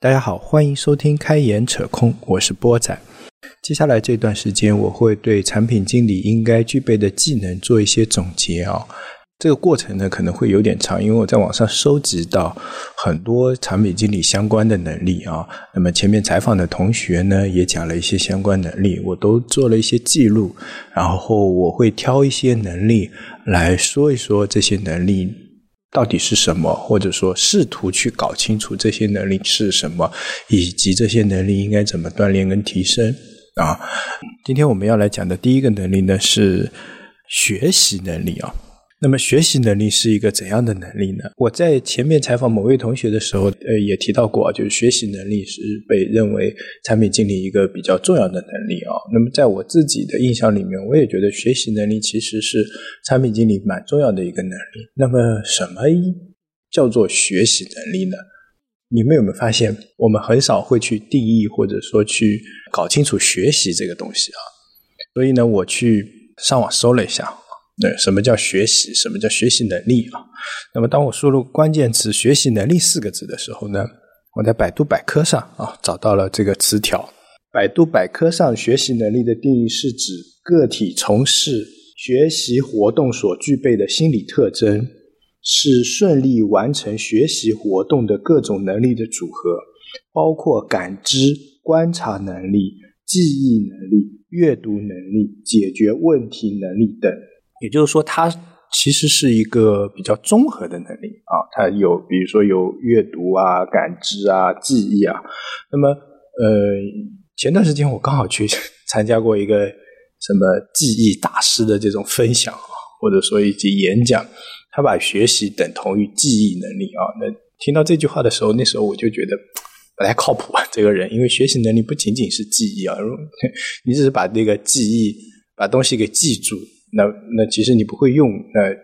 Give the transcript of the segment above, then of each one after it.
大家好，欢迎收听《开眼扯空》，我是波仔。接下来这段时间，我会对产品经理应该具备的技能做一些总结啊。这个过程呢，可能会有点长，因为我在网上收集到很多产品经理相关的能力啊。那么前面采访的同学呢，也讲了一些相关能力，我都做了一些记录，然后我会挑一些能力来说一说这些能力。到底是什么？或者说，试图去搞清楚这些能力是什么，以及这些能力应该怎么锻炼跟提升啊？今天我们要来讲的第一个能力呢，是学习能力啊。那么学习能力是一个怎样的能力呢？我在前面采访某位同学的时候，呃，也提到过，就是学习能力是被认为产品经理一个比较重要的能力啊。那么在我自己的印象里面，我也觉得学习能力其实是产品经理蛮重要的一个能力。那么什么叫做学习能力呢？你们有没有发现，我们很少会去定义或者说去搞清楚学习这个东西啊？所以呢，我去上网搜了一下。对，什么叫学习？什么叫学习能力啊？那么，当我输入关键词“学习能力”四个字的时候呢，我在百度百科上啊找到了这个词条。百度百科上，学习能力的定义是指个体从事学习活动所具备的心理特征，是顺利完成学习活动的各种能力的组合，包括感知、观察能力、记忆能力、阅读能力、解决问题能力等。也就是说，它其实是一个比较综合的能力啊，它有比如说有阅读啊、感知啊、记忆啊。那么，呃，前段时间我刚好去 参加过一个什么记忆大师的这种分享啊，或者说一及演讲，他把学习等同于记忆能力啊。那听到这句话的时候，那时候我就觉得不太靠谱啊，这个人，因为学习能力不仅仅是记忆啊，你只是把那个记忆把东西给记住。那那其实你不会用，那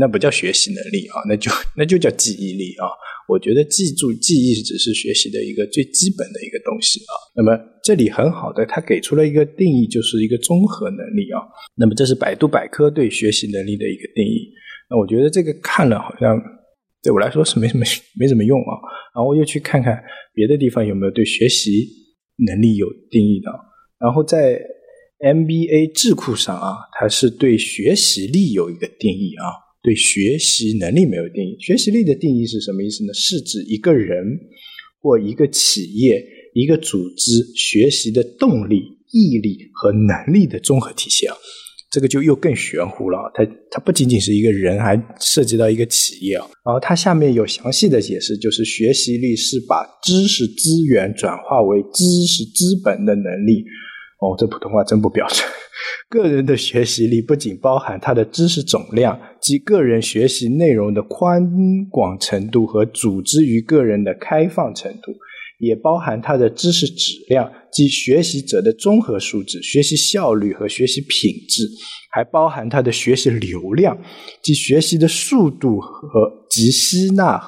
那不叫学习能力啊，那就那就叫记忆力啊。我觉得记住记忆只是学习的一个最基本的一个东西啊。那么这里很好的，他给出了一个定义，就是一个综合能力啊。那么这是百度百科对学习能力的一个定义。那我觉得这个看了好像对我来说是没什么没什么用啊。然后我又去看看别的地方有没有对学习能力有定义的，然后在。MBA 智库上啊，它是对学习力有一个定义啊，对学习能力没有定义。学习力的定义是什么意思呢？是指一个人或一个企业、一个组织学习的动力、毅力和能力的综合体现。这个就又更玄乎了，它它不仅仅是一个人，还涉及到一个企业啊。然后它下面有详细的解释，就是学习力是把知识资源转化为知识资本的能力。哦，这普通话真不标准。个人的学习力不仅包含他的知识总量及个人学习内容的宽广程度和组织于个人的开放程度，也包含他的知识质量及学习者的综合素质、学习效率和学习品质，还包含他的学习流量及学习的速度和及吸纳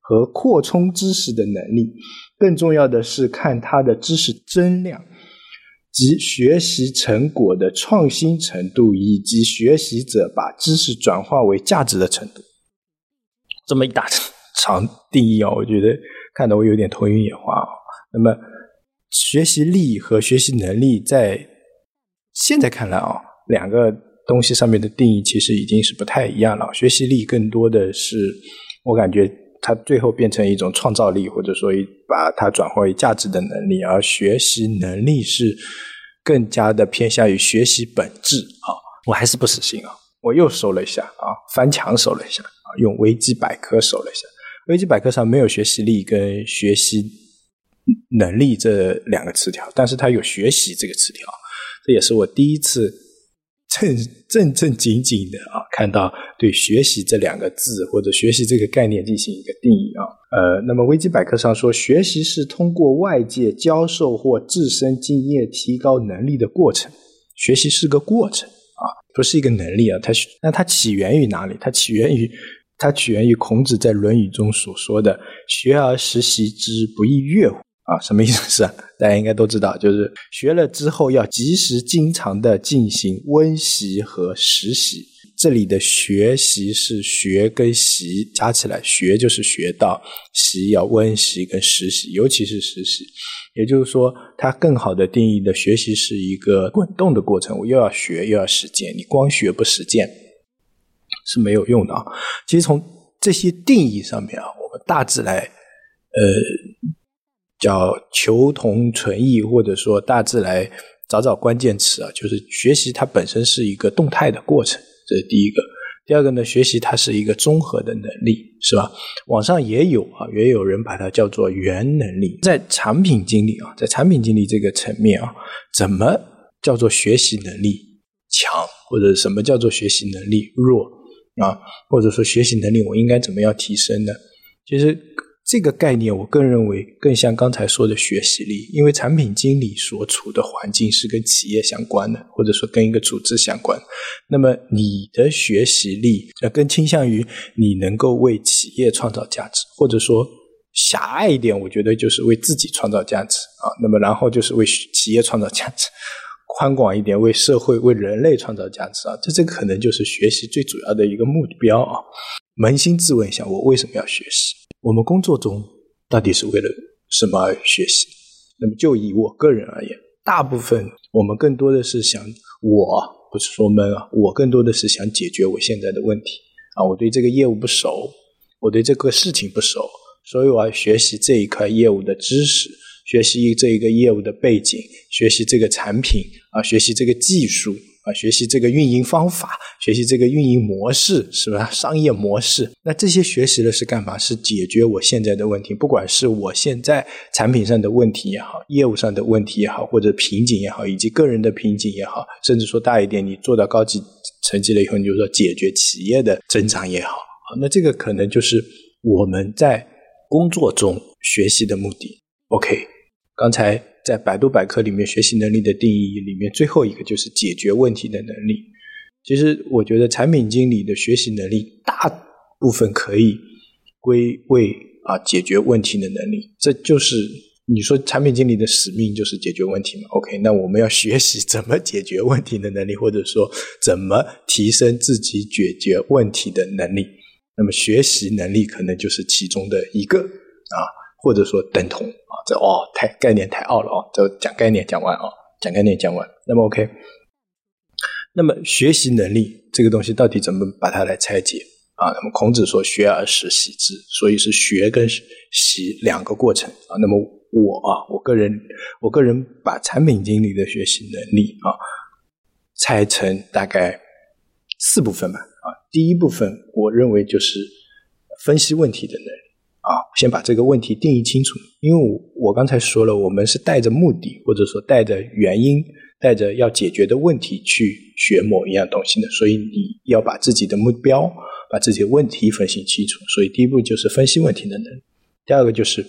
和扩充知识的能力。更重要的是，看他的知识增量。及学习成果的创新程度，以及学习者把知识转化为价值的程度，这么一大长定义啊，我觉得看得我有点头晕眼花啊。那么，学习力和学习能力在现在看来啊，两个东西上面的定义其实已经是不太一样了。学习力更多的是我感觉。它最后变成一种创造力，或者说一把它转化为价值的能力，而学习能力是更加的偏向于学习本质啊！我还是不死心啊！我又搜了一下啊，翻墙搜了一下啊，用维基百科搜了一下，维基百科上没有学习力跟学习能力这两个词条，但是它有学习这个词条，这也是我第一次。正正正经经的啊，看到对“学习”这两个字或者“学习”这个概念进行一个定义啊，呃，那么维基百科上说，学习是通过外界教授或自身经验提高能力的过程。学习是个过程啊，不是一个能力啊。它那它起源于哪里？它起源于它起源于孔子在《论语》中所说的“学而时习之，不亦说乎”。啊，什么意思？是 大家应该都知道，就是学了之后要及时、经常的进行温习和实习，这里的学习是学跟习加起来，学就是学到，习要温习跟实习，尤其是实习。也就是说，它更好的定义的学习是一个滚动的过程，我又要学又要实践。你光学不实践是没有用的啊。其实从这些定义上面啊，我们大致来呃叫求同存异，或者说大致来找找关键词啊，就是学习它本身是一个动态的过程。这是第一个，第二个呢？学习它是一个综合的能力，是吧？网上也有啊，也有人把它叫做原能力。在产品经理啊，在产品经理这个层面啊，怎么叫做学习能力强，或者什么叫做学习能力弱啊？或者说学习能力我应该怎么样提升呢？其实。这个概念，我更认为更像刚才说的学习力，因为产品经理所处的环境是跟企业相关的，或者说跟一个组织相关。那么你的学习力，呃，更倾向于你能够为企业创造价值，或者说狭隘一点，我觉得就是为自己创造价值啊。那么然后就是为企业创造价值，宽广一点，为社会、为人类创造价值啊。这这可能就是学习最主要的一个目标啊。扪心自问一下，我为什么要学习？我们工作中到底是为了什么而学习？那么就以我个人而言，大部分我们更多的是想，我不是说闷啊，我更多的是想解决我现在的问题啊。我对这个业务不熟，我对这个事情不熟，所以我要学习这一块业务的知识，学习这一个业务的背景，学习这个产品啊，学习这个技术。啊，学习这个运营方法，学习这个运营模式，是吧？商业模式。那这些学习的是干嘛？是解决我现在的问题，不管是我现在产品上的问题也好，业务上的问题也好，或者瓶颈也好，以及个人的瓶颈也好，甚至说大一点，你做到高级成绩了以后，你就说解决企业的增长也好。那这个可能就是我们在工作中学习的目的。OK，刚才。在百度百科里面，学习能力的定义里面，最后一个就是解决问题的能力。其实，我觉得产品经理的学习能力大部分可以归为啊解决问题的能力。这就是你说产品经理的使命就是解决问题嘛？OK，那我们要学习怎么解决问题的能力，或者说怎么提升自己解决问题的能力。那么，学习能力可能就是其中的一个啊。或者说等同啊，这哦太概念太奥了啊，这讲概念讲完啊，讲概念讲完，那么 OK，那么学习能力这个东西到底怎么把它来拆解啊？那么孔子说学而时习之，所以是学跟习两个过程啊。那么我啊，我个人我个人把产品经理的学习能力啊拆成大概四部分吧啊。第一部分我认为就是分析问题的能力。啊，先把这个问题定义清楚，因为我我刚才说了，我们是带着目的，或者说带着原因，带着要解决的问题去学某一样东西的，所以你要把自己的目标、把自己的问题分析清楚。所以第一步就是分析问题的能力，第二个就是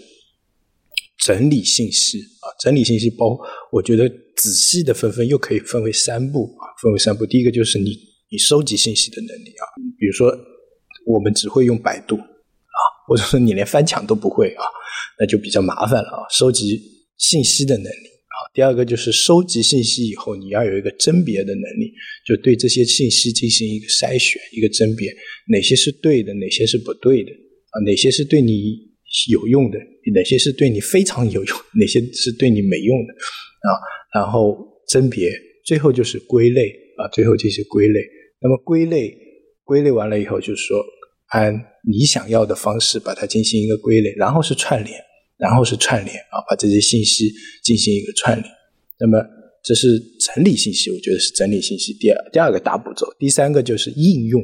整理信息啊，整理信息包，我觉得仔细的分分又可以分为三步啊，分为三步。第一个就是你你收集信息的能力啊，比如说我们只会用百度。或者说你连翻墙都不会啊，那就比较麻烦了啊。收集信息的能力啊，第二个就是收集信息以后，你要有一个甄别的能力，就对这些信息进行一个筛选、一个甄别，哪些是对的，哪些是不对的啊？哪些是对你有用的，哪些是对你非常有用，哪些是对你没用的啊？然后甄别，最后就是归类啊，最后这些归类。那么归类，归类完了以后，就是说。按你想要的方式把它进行一个归类，然后是串联，然后是串联啊，把这些信息进行一个串联。那么这是整理信息，我觉得是整理信息第二第二个大步骤。第三个就是应用，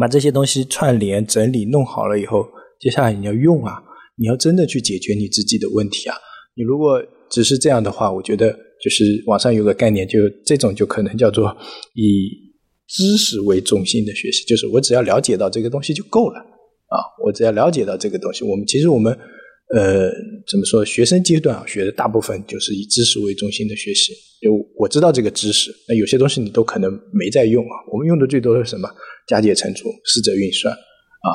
把这些东西串联整理弄好了以后，接下来你要用啊，你要真的去解决你自己的问题啊。你如果只是这样的话，我觉得就是网上有个概念，就这种就可能叫做以。知识为中心的学习，就是我只要了解到这个东西就够了啊！我只要了解到这个东西，我们其实我们呃怎么说？学生阶段啊，学的大部分就是以知识为中心的学习。就我知道这个知识，那有些东西你都可能没在用啊。我们用的最多是什么？加减乘除、四则运算啊。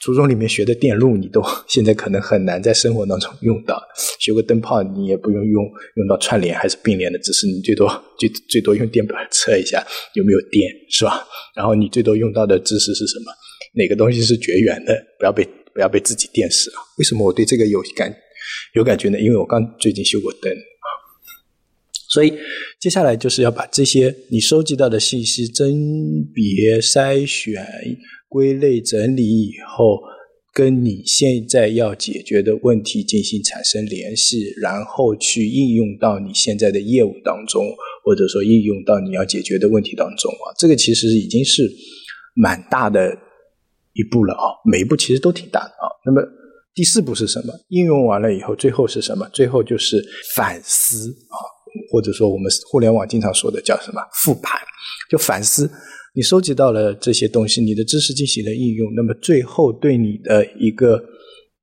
初中里面学的电路，你都 现在可能很难在生活当中用到。学个灯泡，你也不用用用到串联还是并联的，只是你最多最最多用电表测一下有没有电，是吧？然后你最多用到的知识是什么？哪个东西是绝缘的？不要被不要被自己电死啊！为什么我对这个有感有感觉呢？因为我刚最近修过灯啊，所以接下来就是要把这些你收集到的信息甄别、筛选。归类整理以后，跟你现在要解决的问题进行产生联系，然后去应用到你现在的业务当中，或者说应用到你要解决的问题当中啊。这个其实已经是蛮大的一步了啊，每一步其实都挺大的啊。那么第四步是什么？应用完了以后，最后是什么？最后就是反思啊，或者说我们互联网经常说的叫什么复盘，就反思。你收集到了这些东西，你的知识进行了应用，那么最后对你的一个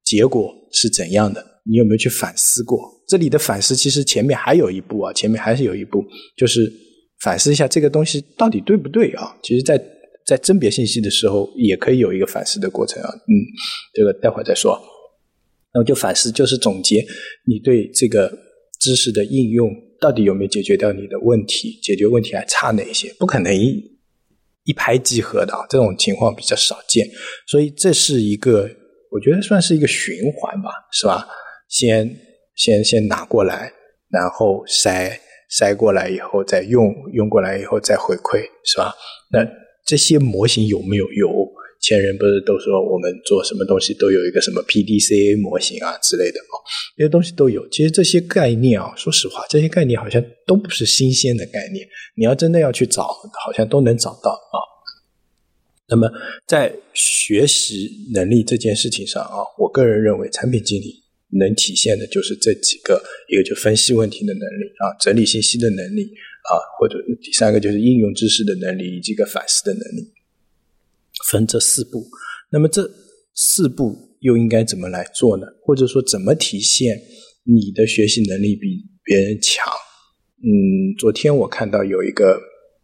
结果是怎样的？你有没有去反思过？这里的反思其实前面还有一步啊，前面还是有一步，就是反思一下这个东西到底对不对啊？其实，在在甄别信息的时候，也可以有一个反思的过程啊。嗯，这个待会儿再说。那么就反思，就是总结你对这个知识的应用到底有没有解决掉你的问题？解决问题还差哪些？不可能。一拍即合的啊，这种情况比较少见，所以这是一个，我觉得算是一个循环吧，是吧？先先先拿过来，然后筛筛过来以后再用，用过来以后再回馈，是吧？那这些模型有没有有？前人不是都说我们做什么东西都有一个什么 PDCA 模型啊之类的啊，这些东西都有。其实这些概念啊，说实话，这些概念好像都不是新鲜的概念。你要真的要去找，好像都能找到啊。那么在学习能力这件事情上啊，我个人认为，产品经理能体现的就是这几个：一个就分析问题的能力啊，整理信息的能力啊，或者第三个就是应用知识的能力以及一个反思的能力。分这四步，那么这四步又应该怎么来做呢？或者说怎么体现你的学习能力比别人强？嗯，昨天我看到有一个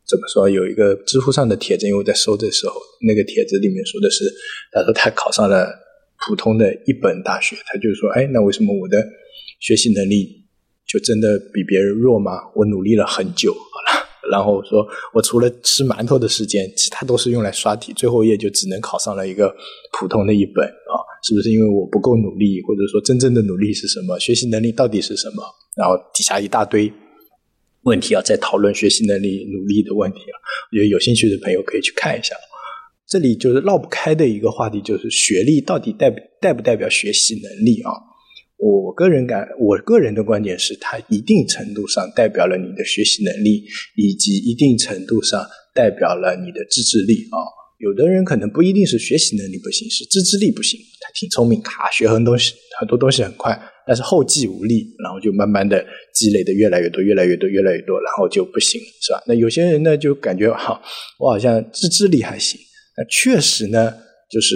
怎么说，有一个知乎上的帖子，因为我在搜的时候，那个帖子里面说的是，他说他考上了普通的一本大学，他就说，哎，那为什么我的学习能力就真的比别人弱吗？我努力了很久，好了。然后说，我除了吃馒头的时间，其他都是用来刷题，最后一页就只能考上了一个普通的一本啊！是不是因为我不够努力，或者说真正的努力是什么？学习能力到底是什么？然后底下一大堆问题啊，在讨论学习能力、努力的问题啊！我觉得有兴趣的朋友可以去看一下。这里就是绕不开的一个话题，就是学历到底代代不代表学习能力啊？我个人感，我个人的观点是，它一定程度上代表了你的学习能力，以及一定程度上代表了你的自制力啊。有的人可能不一定是学习能力不行，是自制力不行。他挺聪明，卡学很多东西，很多东西很快，但是后继无力，然后就慢慢的积累的越来越多，越来越多，越来越多，然后就不行，是吧？那有些人呢，就感觉哈，我好像自制力还行，那确实呢，就是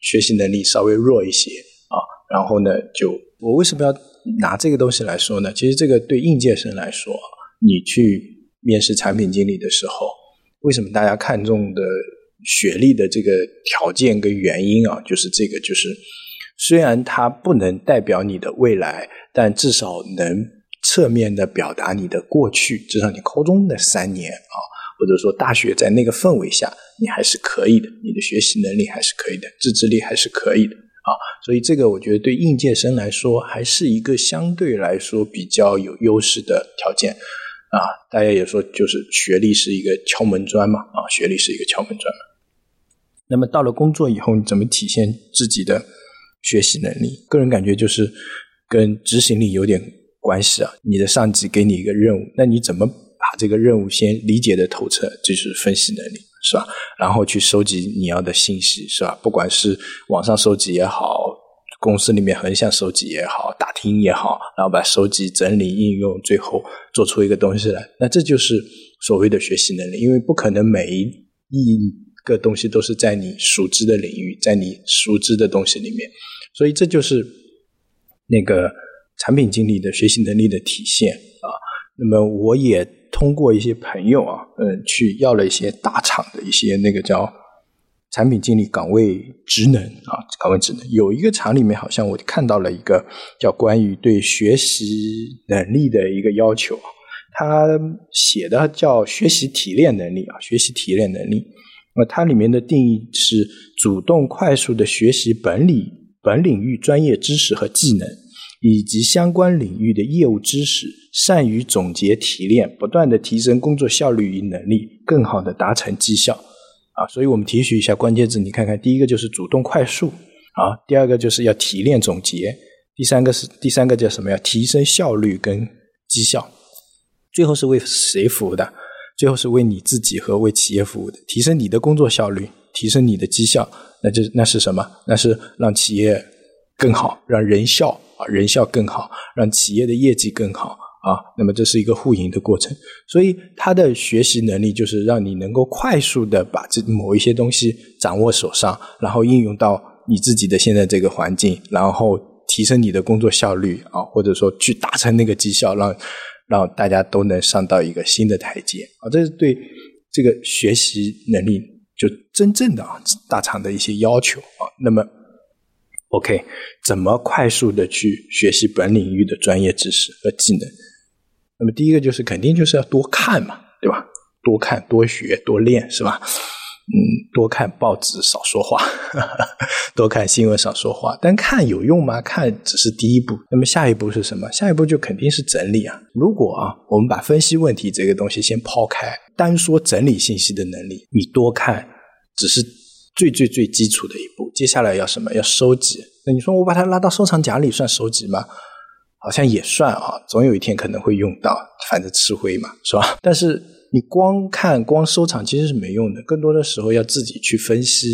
学习能力稍微弱一些。然后呢，就我为什么要拿这个东西来说呢？其实这个对应届生来说，你去面试产品经理的时候，为什么大家看重的学历的这个条件跟原因啊？就是这个，就是虽然它不能代表你的未来，但至少能侧面的表达你的过去，至少你高中的三年啊，或者说大学在那个氛围下，你还是可以的，你的学习能力还是可以的，自制力还是可以的。啊，所以这个我觉得对应届生来说还是一个相对来说比较有优势的条件啊。大家也说，就是学历是一个敲门砖嘛，啊，学历是一个敲门砖。那么到了工作以后，你怎么体现自己的学习能力？个人感觉就是跟执行力有点关系啊。你的上级给你一个任务，那你怎么把这个任务先理解的透彻？就是分析能力。是吧？然后去收集你要的信息，是吧？不管是网上收集也好，公司里面横向收集也好，打听也好，然后把收集、整理、应用，最后做出一个东西来。那这就是所谓的学习能力，因为不可能每一个东西都是在你熟知的领域，在你熟知的东西里面，所以这就是那个产品经理的学习能力的体现啊。那么我也。通过一些朋友啊，嗯，去要了一些大厂的一些那个叫产品经理岗位职能啊，岗位职能有一个厂里面好像我看到了一个叫关于对学习能力的一个要求，他写的叫学习提炼能力啊，学习提炼能力。那它里面的定义是主动快速的学习本领本领域专业知识和技能。以及相关领域的业务知识，善于总结提炼，不断的提升工作效率与能力，更好的达成绩效。啊，所以我们提取一下关键字，你看看，第一个就是主动快速，啊，第二个就是要提炼总结，第三个是第三个叫什么呀？提升效率跟绩效，最后是为谁服务的？最后是为你自己和为企业服务的，提升你的工作效率，提升你的绩效，那就那是什么？那是让企业更好，让人效。人效更好，让企业的业绩更好啊。那么这是一个互赢的过程。所以他的学习能力就是让你能够快速的把这某一些东西掌握手上，然后应用到你自己的现在这个环境，然后提升你的工作效率啊，或者说去达成那个绩效，让让大家都能上到一个新的台阶啊。这是对这个学习能力就真正的啊大厂的一些要求啊。那么。OK，怎么快速的去学习本领域的专业知识和技能？那么第一个就是肯定就是要多看嘛，对吧？多看、多学、多练，是吧？嗯，多看报纸，少说话；多看新闻，少说话。但看有用吗？看只是第一步。那么下一步是什么？下一步就肯定是整理啊。如果啊，我们把分析问题这个东西先抛开，单说整理信息的能力，你多看只是。最最最基础的一步，接下来要什么？要收集。那你说我把它拉到收藏夹里算收集吗？好像也算啊，总有一天可能会用到，反正吃灰嘛，是吧？但是你光看、光收藏其实是没用的，更多的时候要自己去分析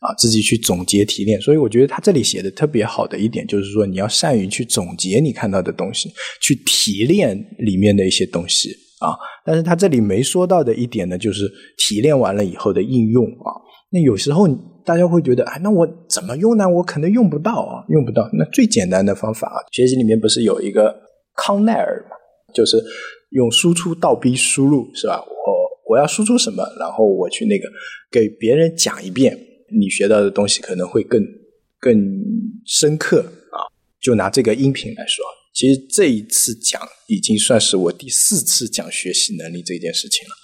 啊，自己去总结提炼。所以我觉得他这里写的特别好的一点，就是说你要善于去总结你看到的东西，去提炼里面的一些东西啊。但是他这里没说到的一点呢，就是提炼完了以后的应用啊。那有时候大家会觉得，哎，那我怎么用呢？我可能用不到啊，用不到。那最简单的方法啊，学习里面不是有一个康奈尔嘛，就是用输出倒逼输入，是吧？我我要输出什么，然后我去那个给别人讲一遍，你学到的东西可能会更更深刻啊。就拿这个音频来说，其实这一次讲已经算是我第四次讲学习能力这件事情了。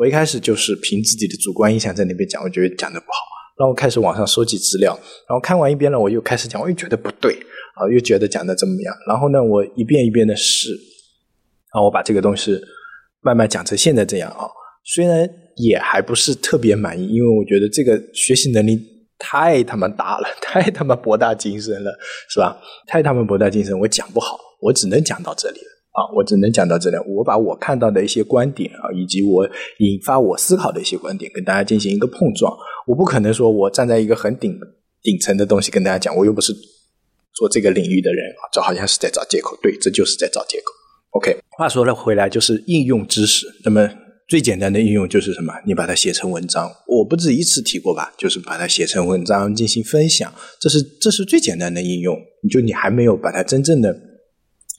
我一开始就是凭自己的主观印象在那边讲，我觉得讲的不好，然后开始网上收集资料，然后看完一遍了，我又开始讲，我又觉得不对啊，又觉得讲的怎么样？然后呢，我一遍一遍的试，然后我把这个东西慢慢讲成现在这样啊，虽然也还不是特别满意，因为我觉得这个学习能力太他妈大了，太他妈博大精深了，是吧？太他妈博大精深，我讲不好，我只能讲到这里。啊，我只能讲到这里。我把我看到的一些观点啊，以及我引发我思考的一些观点，跟大家进行一个碰撞。我不可能说我站在一个很顶顶层的东西跟大家讲，我又不是做这个领域的人啊，这好像是在找借口。对，这就是在找借口。OK，话说了回来，就是应用知识。那么最简单的应用就是什么？你把它写成文章。我不止一次提过吧？就是把它写成文章进行分享，这是这是最简单的应用。就你还没有把它真正的。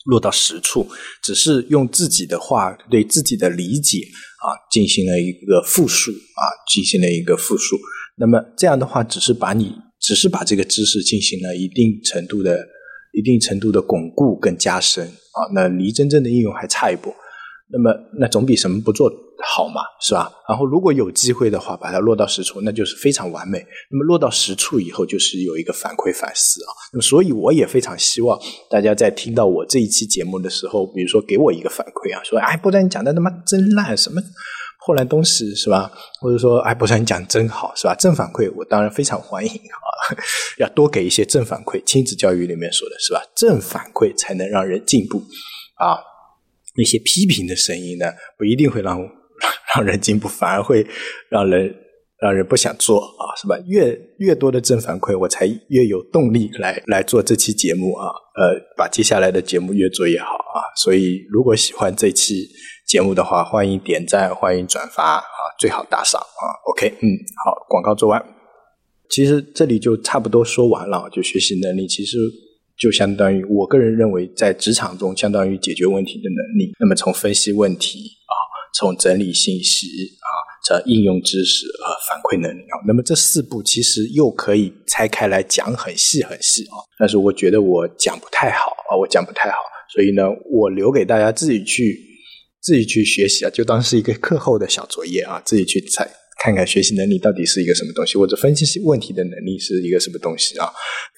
落到实处，只是用自己的话对自己的理解啊进行了一个复述啊，进行了一个复述。那么这样的话，只是把你只是把这个知识进行了一定程度的、一定程度的巩固跟加深啊，那离真正的应用还差一步。那么，那总比什么不做好嘛，是吧？然后，如果有机会的话，把它落到实处，那就是非常完美。那么，落到实处以后，就是有一个反馈反思啊。那么，所以我也非常希望大家在听到我这一期节目的时候，比如说给我一个反馈啊，说哎，不然你讲的他妈真烂，什么破烂东西是吧？或者说哎，不然你讲真好是吧？正反馈我当然非常欢迎啊，要多给一些正反馈。亲子教育里面说的是吧？正反馈才能让人进步啊。那些批评的声音呢，不一定会让 让人进步，反而会让人让人不想做啊，是吧？越越多的正反馈，我才越有动力来来做这期节目啊，呃，把接下来的节目越做越好啊。所以，如果喜欢这期节目的话，欢迎点赞，欢迎转发啊，最好打赏啊。OK，嗯，好，广告做完，其实这里就差不多说完了，就学习能力，其实。就相当于我个人认为，在职场中相当于解决问题的能力。那么从分析问题啊，从整理信息啊，这应用知识和反馈能力啊。那么这四步其实又可以拆开来讲很细很细啊，但是我觉得我讲不太好啊，我讲不太好，所以呢，我留给大家自己去自己去学习啊，就当是一个课后的小作业啊，自己去猜。看看学习能力到底是一个什么东西，或者分析问题的能力是一个什么东西啊？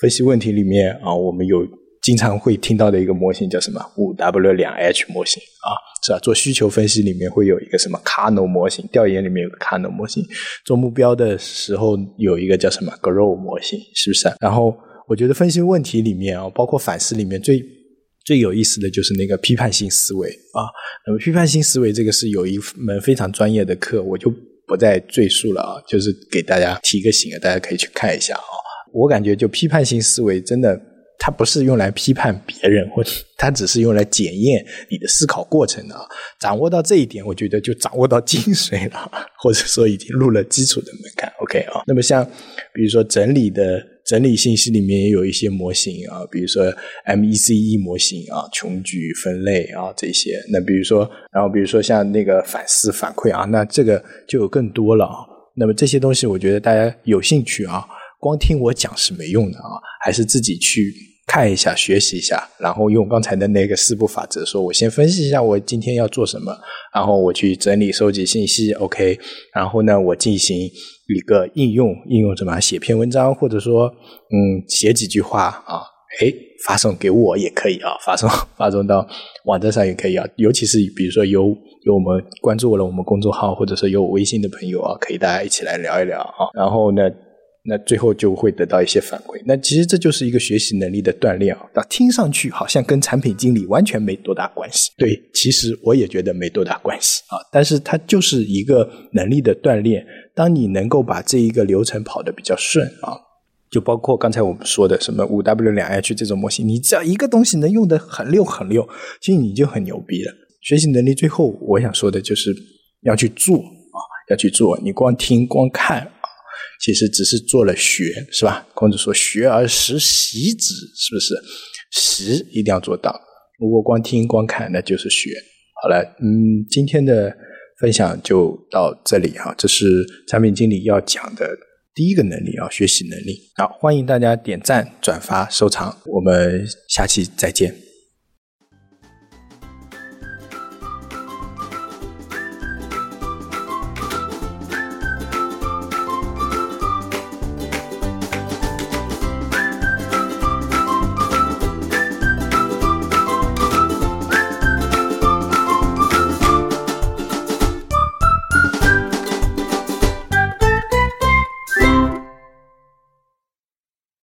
分析问题里面啊，我们有经常会听到的一个模型叫什么？五 W 两 H 模型啊，是吧？做需求分析里面会有一个什么 Kano 模型？调研里面有个 Kano 模型，做目标的时候有一个叫什么 Grow 模型，是不是？然后我觉得分析问题里面啊，包括反思里面最最有意思的就是那个批判性思维啊。那么批判性思维这个是有一门非常专业的课，我就。我再赘述了啊，就是给大家提个醒啊，大家可以去看一下啊。我感觉就批判性思维真的，它不是用来批判别人，或者它只是用来检验你的思考过程的啊。掌握到这一点，我觉得就掌握到精髓了，或者说已经入了基础的门槛。OK 啊，那么像比如说整理的。整理信息里面也有一些模型啊，比如说 MECE 模型啊，穷举分类啊这些。那比如说，然后比如说像那个反思反馈啊，那这个就有更多了啊。那么这些东西，我觉得大家有兴趣啊，光听我讲是没用的啊，还是自己去看一下、学习一下，然后用刚才的那个四步法则，说我先分析一下我今天要做什么，然后我去整理收集信息，OK，然后呢，我进行。一个应用，应用什么？写篇文章，或者说，嗯，写几句话啊？哎，发送给我也可以啊，发送 发送到网站上也可以啊。尤其是比如说有有我们关注了我们公众号，或者说有我微信的朋友啊，可以大家一起来聊一聊啊。然后呢？那最后就会得到一些反馈。那其实这就是一个学习能力的锻炼啊。那听上去好像跟产品经理完全没多大关系。对，其实我也觉得没多大关系啊。但是它就是一个能力的锻炼。当你能够把这一个流程跑得比较顺啊，就包括刚才我们说的什么五 W 两 H 这种模型，你只要一个东西能用得很溜很溜，其实你就很牛逼了。学习能力最后我想说的就是要去做啊，要去做。你光听光看。其实只是做了学，是吧？孔子说“学而时习之”，是不是？习一定要做到。如果光听光看，那就是学。好了，嗯，今天的分享就到这里哈。这是产品经理要讲的第一个能力啊，学习能力。好，欢迎大家点赞、转发、收藏。我们下期再见。